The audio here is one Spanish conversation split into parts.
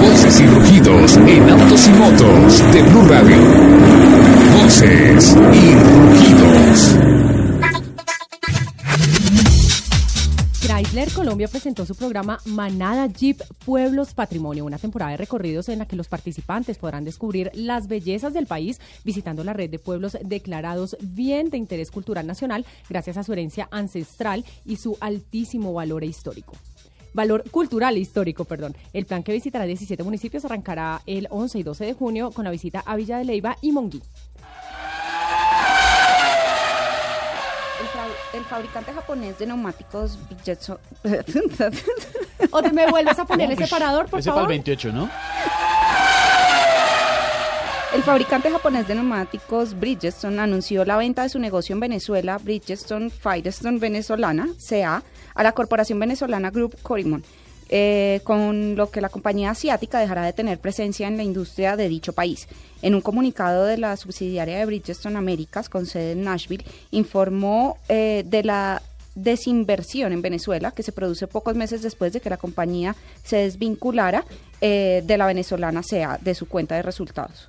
Voces y rugidos en autos y motos de Blue Radio. Voces y rugidos. Chrysler Colombia presentó su programa Manada Jeep Pueblos Patrimonio, una temporada de recorridos en la que los participantes podrán descubrir las bellezas del país visitando la red de pueblos declarados bien de interés cultural nacional gracias a su herencia ancestral y su altísimo valor histórico valor cultural e histórico, perdón. El plan que visitará 17 municipios arrancará el 11 y 12 de junio con la visita a Villa de Leiva y Monguí. El, fabricante japonés de neumáticos Bridgestone... ¿O te me vuelves a poner el separador, por ese favor? para el 28, ¿no? El fabricante japonés de neumáticos Bridgestone anunció la venta de su negocio en Venezuela, Bridgestone Firestone Venezolana, CA, a la corporación venezolana Group Corimon, eh, con lo que la compañía asiática dejará de tener presencia en la industria de dicho país. En un comunicado de la subsidiaria de Bridgestone Américas, con sede en Nashville, informó eh, de la desinversión en Venezuela, que se produce pocos meses después de que la compañía se desvinculara eh, de la venezolana SEA de su cuenta de resultados.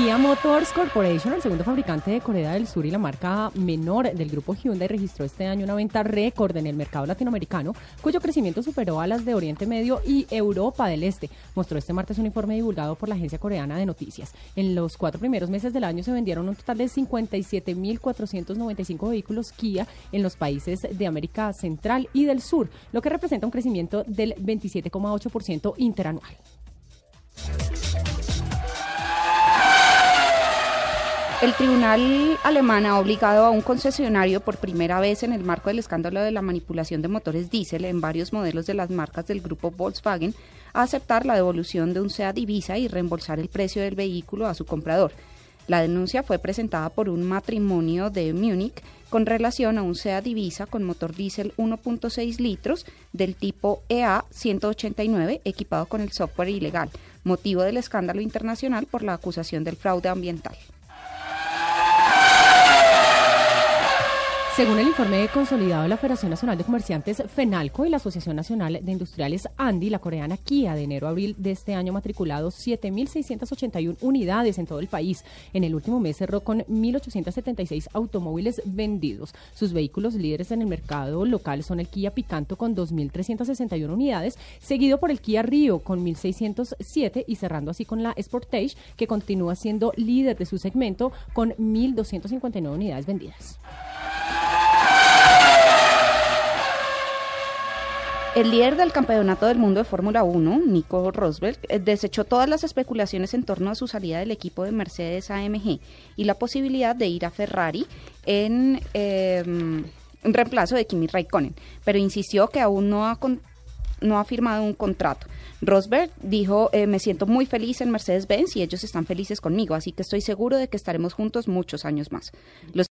Kia Motors Corporation, el segundo fabricante de Corea del Sur y la marca menor del grupo Hyundai, registró este año una venta récord en el mercado latinoamericano, cuyo crecimiento superó a las de Oriente Medio y Europa del Este. Mostró este martes un informe divulgado por la agencia coreana de noticias. En los cuatro primeros meses del año se vendieron un total de 57.495 vehículos Kia en los países de América Central y del Sur, lo que representa un crecimiento del 27,8% interanual. El tribunal alemán ha obligado a un concesionario por primera vez en el marco del escándalo de la manipulación de motores diésel en varios modelos de las marcas del grupo Volkswagen a aceptar la devolución de un SEAT Divisa y reembolsar el precio del vehículo a su comprador. La denuncia fue presentada por un matrimonio de Múnich con relación a un SEAT Divisa con motor diésel 1.6 litros del tipo EA 189 equipado con el software ilegal, motivo del escándalo internacional por la acusación del fraude ambiental. Según el informe consolidado de la Federación Nacional de Comerciantes FENALCO y la Asociación Nacional de Industriales ANDI, la coreana Kia de enero a abril de este año matriculados 7.681 unidades en todo el país. En el último mes cerró con 1.876 automóviles vendidos. Sus vehículos líderes en el mercado local son el Kia Picanto con 2.361 unidades, seguido por el Kia Rio con 1.607 y cerrando así con la Sportage que continúa siendo líder de su segmento con 1.259 unidades vendidas. El líder del campeonato del mundo de Fórmula 1, Nico Rosberg, eh, desechó todas las especulaciones en torno a su salida del equipo de Mercedes AMG y la posibilidad de ir a Ferrari en, eh, reemplazo de Kimi Raikkonen, pero insistió que aún no ha, no ha firmado un contrato. Rosberg dijo, eh, me siento muy feliz en Mercedes-Benz y ellos están felices conmigo, así que estoy seguro de que estaremos juntos muchos años más. Los